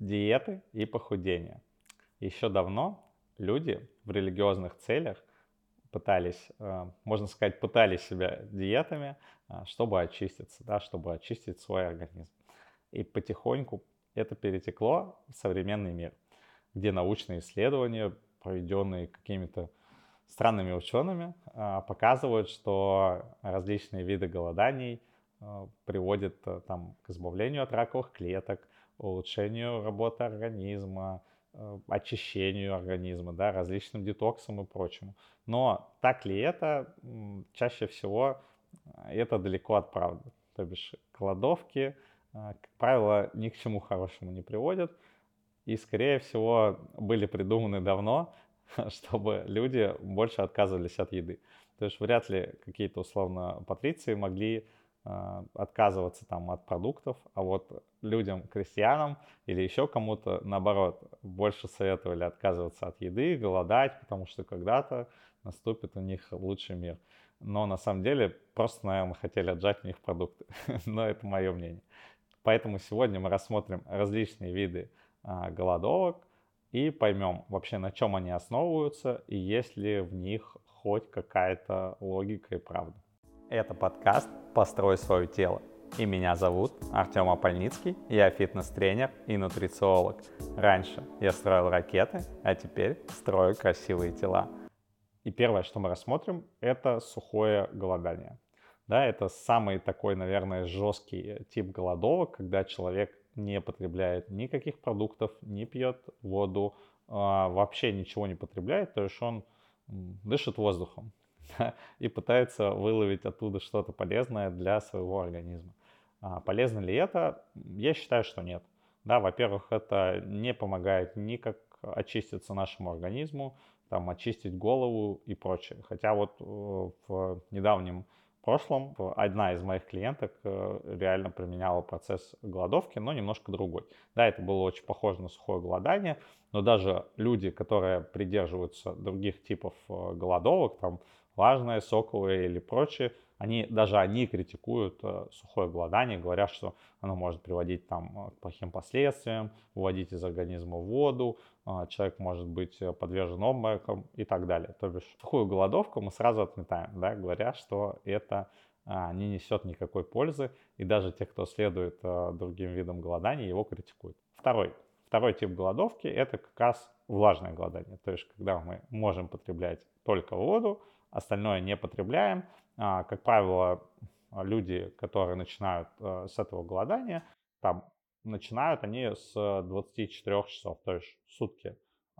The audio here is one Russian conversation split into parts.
Диеты и похудение. Еще давно люди в религиозных целях пытались, э, можно сказать, пытались себя диетами, э, чтобы очиститься, да, чтобы очистить свой организм. И потихоньку это перетекло в современный мир, где научные исследования, проведенные какими-то странными учеными, э, показывают, что различные виды голоданий приводят там, к избавлению от раковых клеток, улучшению работы организма, э, очищению организма, да, различным детоксам и прочему. Но так ли это? Чаще всего э, это далеко от правды. То бишь голодовки, э, как правило, ни к чему хорошему не приводят. И, скорее всего, были придуманы давно, чтобы люди больше отказывались от еды. То есть вряд ли какие-то условно патриции могли отказываться там от продуктов, а вот людям, крестьянам или еще кому-то, наоборот, больше советовали отказываться от еды, голодать, потому что когда-то наступит у них лучший мир. Но на самом деле просто, наверное, хотели отжать у них продукты. Но это мое мнение. Поэтому сегодня мы рассмотрим различные виды а, голодовок и поймем вообще, на чем они основываются и есть ли в них хоть какая-то логика и правда. Это подкаст «Построй свое тело». И меня зовут Артем Апольницкий, я фитнес-тренер и нутрициолог. Раньше я строил ракеты, а теперь строю красивые тела. И первое, что мы рассмотрим, это сухое голодание. Да, это самый такой, наверное, жесткий тип голодовок, когда человек не потребляет никаких продуктов, не пьет воду, а, вообще ничего не потребляет, то есть он дышит воздухом. И пытается выловить оттуда что-то полезное для своего организма. А полезно ли это? Я считаю, что нет. Да, во-первых, это не помогает никак очиститься нашему организму, там, очистить голову и прочее. Хотя вот э, в недавнем прошлом одна из моих клиенток э, реально применяла процесс голодовки, но немножко другой. Да, это было очень похоже на сухое голодание, но даже люди, которые придерживаются других типов э, голодовок, там влажное, соковое или прочее, они, даже они критикуют э, сухое голодание, говорят, что оно может приводить там, э, к плохим последствиям, выводить из организма воду, э, человек может быть подвержен обморокам и так далее. То бишь сухую голодовку мы сразу отметаем, да, говоря, что это не несет никакой пользы, и даже те, кто следует другим видам голодания, его критикуют. Второй. Второй тип голодовки – это как раз влажное голодание, то есть когда мы можем потреблять только воду, остальное не потребляем. А, как правило, люди, которые начинают э, с этого голодания, там начинают они с 24 часов, то есть сутки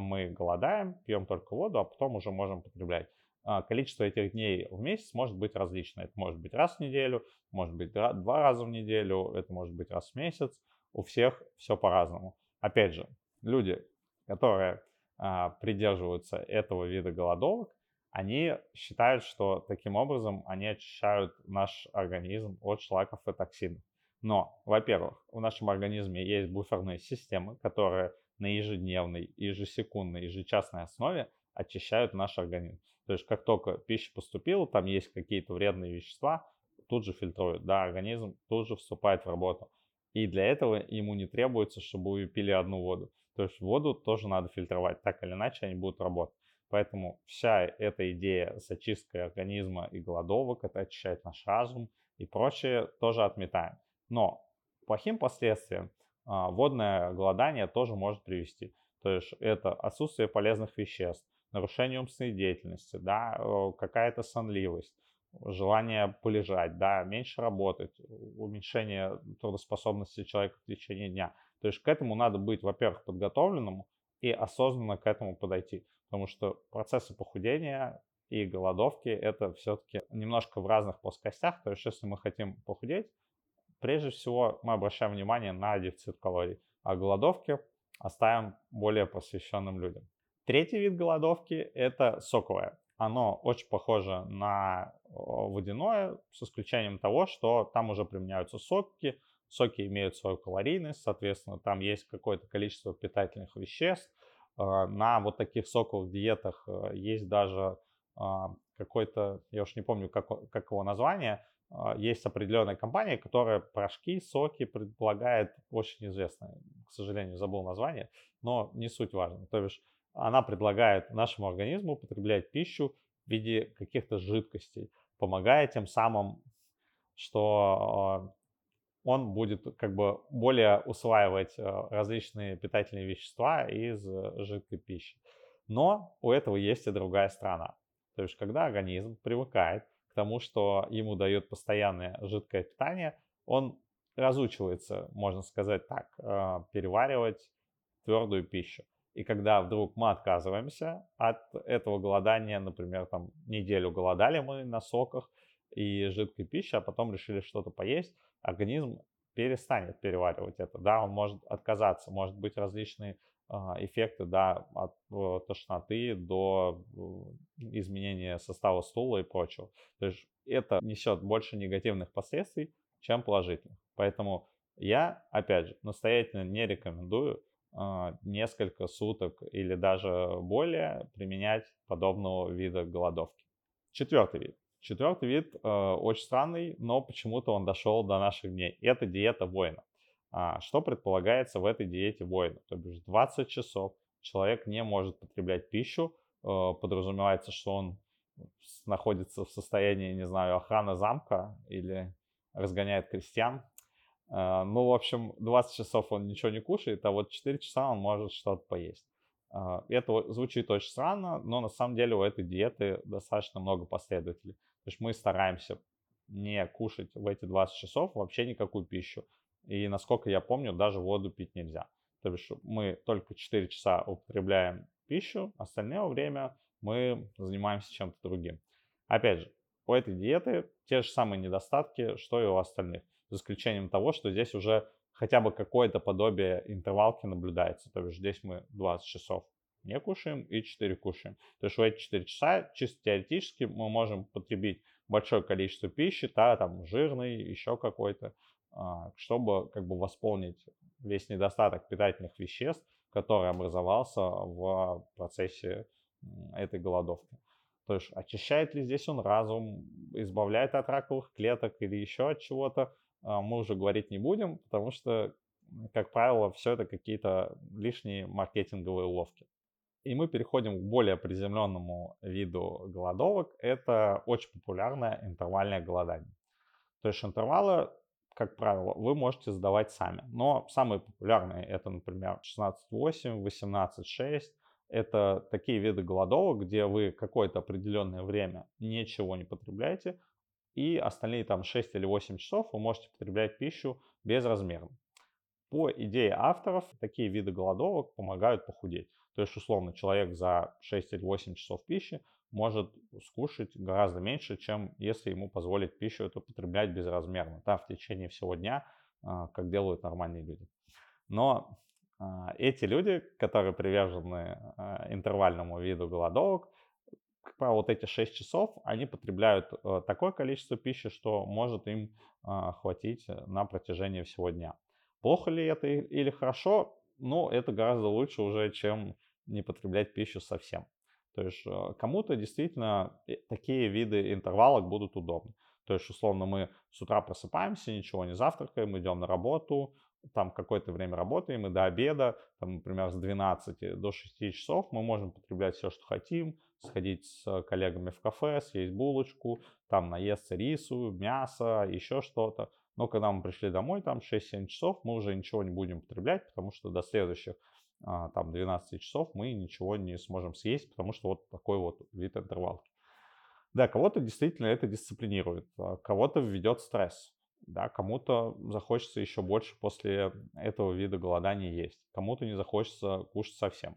мы голодаем, пьем только воду, а потом уже можем потреблять. А, количество этих дней в месяц может быть различное. Это может быть раз в неделю, может быть два раза в неделю, это может быть раз в месяц. У всех все по-разному. Опять же, люди, которые а, придерживаются этого вида голодовок, они считают, что таким образом они очищают наш организм от шлаков и токсинов. Но, во-первых, в нашем организме есть буферные системы, которые на ежедневной, ежесекундной, ежечасной основе очищают наш организм. То есть как только пища поступила, там есть какие-то вредные вещества, тут же фильтруют, да, организм тут же вступает в работу. И для этого ему не требуется, чтобы вы пили одну воду. То есть воду тоже надо фильтровать, так или иначе они будут работать. Поэтому вся эта идея с очисткой организма и голодовок, это очищает наш разум и прочее, тоже отметаем. Но плохим последствиям а, водное голодание тоже может привести. То есть это отсутствие полезных веществ, нарушение умственной деятельности, да, какая-то сонливость, желание полежать, да, меньше работать, уменьшение трудоспособности человека в течение дня. То есть к этому надо быть, во-первых, подготовленному и осознанно к этому подойти потому что процессы похудения и голодовки это все-таки немножко в разных плоскостях. То есть, если мы хотим похудеть, прежде всего мы обращаем внимание на дефицит калорий, а голодовки оставим более посвященным людям. Третий вид голодовки – это соковое. Оно очень похоже на водяное, с исключением того, что там уже применяются соки, соки имеют свою калорийность, соответственно, там есть какое-то количество питательных веществ, на вот таких соковых диетах э, есть даже а, какой-то, я уж не помню, как, как его название, а, есть определенная компания, которая порошки, соки предлагает, очень известная, к сожалению, забыл название, но не суть важно. То есть она предлагает нашему организму употреблять пищу в виде каких-то жидкостей, помогая тем самым, что а, он будет как бы более усваивать а, различные питательные вещества из жидкой пищи. Но у этого есть и другая сторона. То есть, когда организм привыкает к тому, что ему дает постоянное жидкое питание, он разучивается, можно сказать так, переваривать твердую пищу. И когда вдруг мы отказываемся от этого голодания, например, там неделю голодали мы на соках и жидкой пищи, а потом решили что-то поесть, организм перестанет переваривать это. Да, он может отказаться, может быть различные а, эффекты, да, от э, тошноты до э, изменения состава стула и прочего. То есть это несет больше негативных последствий, чем положительных. Поэтому я, опять же, настоятельно не рекомендую а, несколько суток или даже более применять подобного вида голодовки. Четвертый вид. Четвертый вид э, очень странный, но почему-то он дошел до наших дней. Это диета воина. А, что предполагается в этой диете воина? То есть 20 часов человек не может потреблять пищу, э, подразумевается, что он находится в состоянии, не знаю, охраны замка или разгоняет крестьян. Э, ну, в общем, 20 часов он ничего не кушает, а вот 4 часа он может что-то поесть. Э, это звучит очень странно, но на самом деле у этой диеты достаточно много последователей. То есть мы стараемся не кушать в эти 20 часов вообще никакую пищу. И насколько я помню, даже воду пить нельзя. То есть мы только 4 часа употребляем пищу, остальное время мы занимаемся чем-то другим. Опять же, у этой диеты те же самые недостатки, что и у остальных. За исключением того, что здесь уже хотя бы какое-то подобие интервалки наблюдается. То есть здесь мы 20 часов не кушаем и 4 кушаем. То есть в эти 4 часа чисто теоретически мы можем потребить большое количество пищи, да, там жирный, еще какой-то, а, чтобы как бы восполнить весь недостаток питательных веществ, который образовался в процессе этой голодовки. То есть очищает ли здесь он разум, избавляет от раковых клеток или еще от чего-то, а, мы уже говорить не будем, потому что, как правило, все это какие-то лишние маркетинговые уловки. И мы переходим к более приземленному виду голодовок. Это очень популярное интервальное голодание. То есть интервалы как правило, вы можете задавать сами. Но самые популярные это, например, 16.8, 18.6. Это такие виды голодовок, где вы какое-то определенное время ничего не потребляете, и остальные там 6 или 8 часов вы можете потреблять пищу безразмерно. По идее авторов, такие виды голодовок помогают похудеть. То есть, условно, человек за 6 или 8 часов пищи может скушать гораздо меньше, чем если ему позволить пищу эту потреблять безразмерно, да, в течение всего дня, а, как делают нормальные люди. Но а, эти люди, которые привержены а, интервальному виду голодовок, как правило, вот эти 6 часов, они потребляют э, такое количество пищи, что может им хватить на протяжении всего дня. Плохо ли это или хорошо? Ну, это гораздо лучше уже, чем не потреблять пищу совсем. То есть э, кому-то действительно э, такие виды интервалок будут удобны. То есть, условно, мы с утра просыпаемся, ничего не завтракаем, идем на работу, там какое-то время работаем, и до обеда, там, например, с 12 до 6 часов мы можем потреблять все, что хотим, сходить с коллегами в кафе, съесть булочку, там наесться рису, мясо, еще что-то. Но когда мы пришли домой, там 6-7 часов, мы уже ничего не будем потреблять, потому что до следующих там 12 часов мы ничего не сможем съесть, потому что вот такой вот вид интервалки. Да, кого-то действительно это дисциплинирует, а кого-то введет стресс, да, кому-то захочется еще больше после этого вида голодания есть, кому-то не захочется кушать совсем.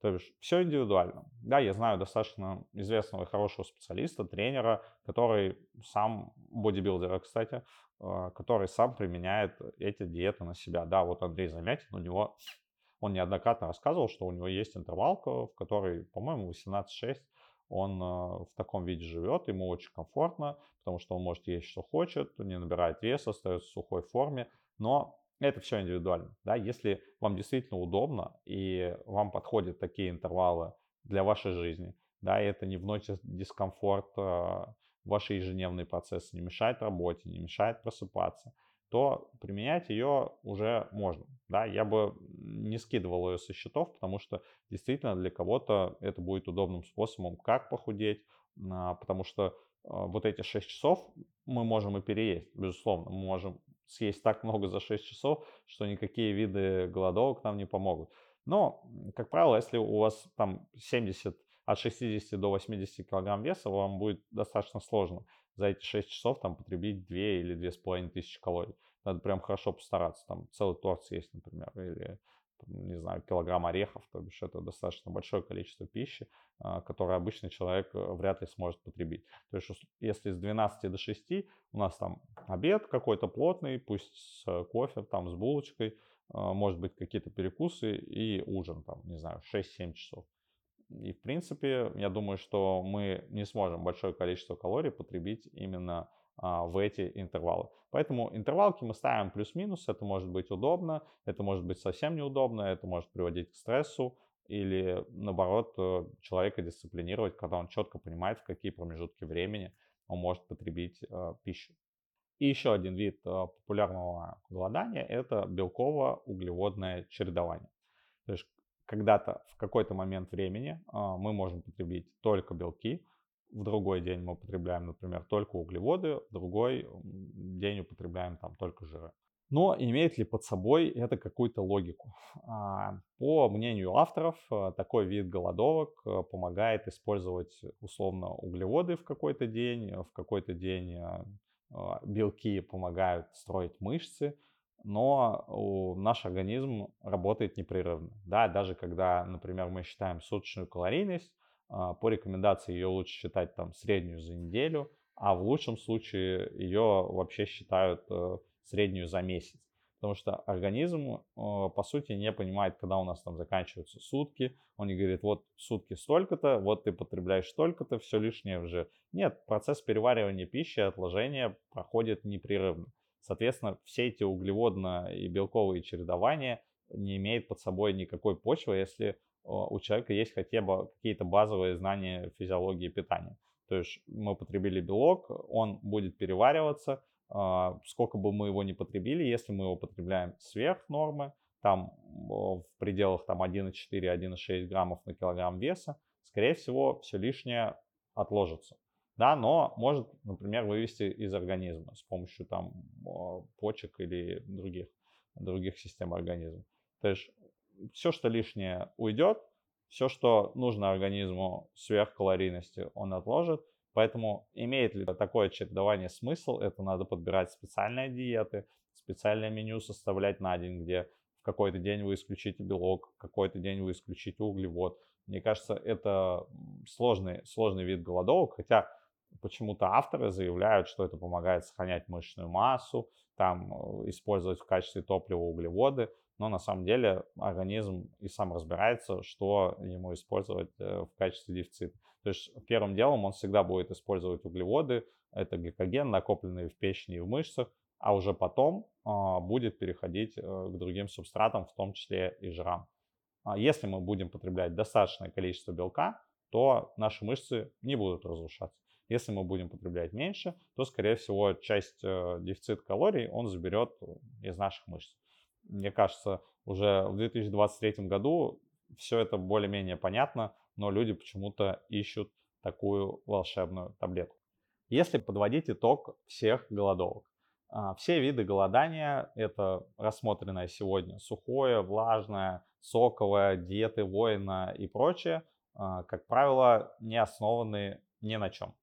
То есть все индивидуально. Да, я знаю достаточно известного и хорошего специалиста, тренера, который сам, бодибилдера, кстати, а, который сам применяет эти диеты на себя. Да, вот Андрей Замятин, у него он неоднократно рассказывал, что у него есть интервалка, в которой, по-моему, 18.6 он э, в таком виде живет, ему очень комфортно, потому что он может есть, что хочет, не набирает вес, остается в сухой форме, но это все индивидуально. Да? Если вам действительно удобно и вам подходят такие интервалы для вашей жизни, да, и это не вносит дискомфорт э, ваши ежедневные процессы, не мешает работе, не мешает просыпаться, то применять ее уже можно. Да? Я бы не скидывал ее со счетов, потому что действительно для кого-то это будет удобным способом, как похудеть, а, потому что а, вот эти 6 часов мы можем и переесть, безусловно. Мы можем съесть так много за 6 часов, что никакие виды голодовок нам не помогут. Но, как правило, если у вас там 70, от 60 до 80 килограмм веса, вам будет достаточно сложно за эти 6 часов там потребить 2 или 2,5 тысячи калорий. Надо прям хорошо постараться. Там целый торт съесть, например, или не знаю, килограмм орехов, то бишь это достаточно большое количество пищи, а, которое обычный человек э, вряд ли сможет потребить. То есть если с 12 до 6 у нас там обед какой-то плотный, пусть с кофе, там с булочкой, а, может быть какие-то перекусы и ужин, там, не знаю, 6-7 часов. И, в принципе, я думаю, что мы не сможем большое количество калорий потребить именно а, в эти интервалы. Поэтому интервалки мы ставим плюс-минус. Это может быть удобно, это может быть совсем неудобно, это может приводить к стрессу или, наоборот, э, человека дисциплинировать, когда он четко понимает, в какие промежутки времени он может потребить э, пищу. И еще один вид э, популярного голодания – это белково-углеводное чередование. То есть когда-то в какой-то момент времени мы можем потребить только белки, в другой день мы употребляем, например, только углеводы, в другой день употребляем там только жиры. Но имеет ли под собой это какую-то логику? А, по мнению авторов, э, такой вид голодовок э, помогает использовать условно углеводы в какой-то день, в какой-то день э, белки помогают строить мышцы, но наш организм работает непрерывно. Да, даже когда, например, мы считаем суточную калорийность, а, по рекомендации ее лучше считать там среднюю за неделю, а в лучшем случае ее вообще считают э, среднюю за месяц. Потому что организм, э, по сути, не понимает, когда у нас там заканчиваются сутки. Он не говорит, вот сутки столько-то, вот ты потребляешь столько-то, все лишнее уже. Нет, процесс переваривания пищи, отложения проходит непрерывно. Соответственно, все эти углеводно- и белковые чередования не имеют под собой никакой почвы, если у человека есть хотя бы какие-то базовые знания физиологии питания. То есть мы потребили белок, он будет перевариваться, а, сколько бы мы его ни потребили, если мы его потребляем сверх нормы, там в пределах там 1,4-1,6 граммов на килограмм веса, скорее всего, все лишнее отложится. Да, но может, например, вывести из организма с помощью там почек или других, других систем организма. То есть все, что лишнее уйдет, все, что нужно организму сверхкалорийности, он отложит. Поэтому имеет ли такое чередование смысл, это надо подбирать специальные диеты, специальное меню составлять на день, где в какой-то день вы исключите белок, какой-то день вы исключите углевод. Мне кажется, это сложный, сложный вид голодовок, хотя почему-то авторы заявляют, что это помогает сохранять мышечную массу, там э, использовать в качестве топлива углеводы но на самом деле организм и сам разбирается, что ему использовать э, в качестве дефицита. То есть первым делом он всегда будет использовать углеводы, это гликоген, накопленный в печени и в мышцах, а уже потом а, будет переходить э, к другим субстратам, в том числе и жирам. А если мы будем потреблять достаточное количество белка, то наши мышцы не будут разрушаться. Если мы будем потреблять меньше, то, скорее всего, часть э, дефицита калорий он заберет из наших мышц мне кажется, уже в 2023 году все это более-менее понятно, но люди почему-то ищут такую волшебную таблетку. Если подводить итог всех голодовок, а, все виды голодания – это рассмотренное сегодня сухое, влажное, соковое, диеты воина и прочее, а, как правило, не основаны ни на чем.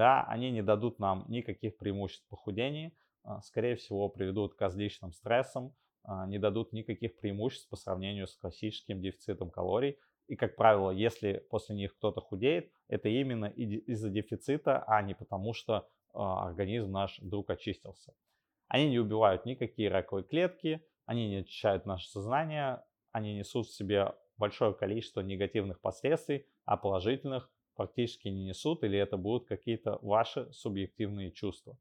Да, они не дадут нам никаких преимуществ похудения, а, скорее всего, приведут к различным стрессам, а, не дадут никаких преимуществ по сравнению с классическим дефицитом калорий. И, как правило, если после них кто-то худеет, это именно из-за дефицита, а не потому, что а, организм наш вдруг очистился. Они не убивают никакие раковые клетки, они не очищают наше сознание, они несут в себе большое количество негативных последствий, а положительных практически не несут, или это будут какие-то ваши субъективные чувства.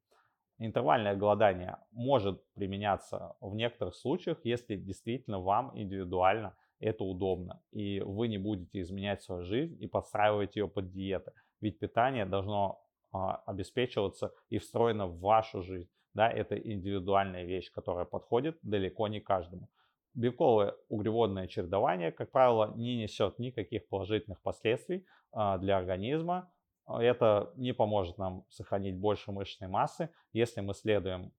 Интервальное голодание может применяться в некоторых случаях, если действительно вам индивидуально это удобно, и вы не будете изменять свою жизнь и подстраивать ее под диеты. Ведь питание должно а, обеспечиваться и встроено в вашу жизнь. Да, это индивидуальная вещь, которая подходит далеко не каждому. Белковое углеводное чередование, как правило, не несет никаких положительных последствий а, для организма. Это не поможет нам сохранить больше мышечной массы, если мы следуем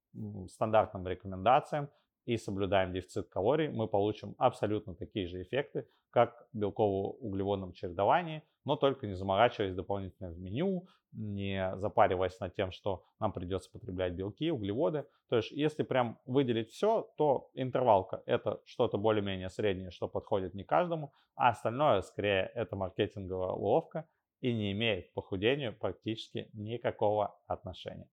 стандартным рекомендациям и соблюдаем дефицит калорий, мы получим абсолютно такие же эффекты, как в белково-углеводном чередовании, но только не заморачиваясь дополнительно в меню, не запариваясь над тем, что нам придется потреблять белки, углеводы. То есть, если прям выделить все, то интервалка это что-то более-менее среднее, что подходит не каждому, а остальное скорее это маркетинговая уловка и не имеет к похудению практически никакого отношения.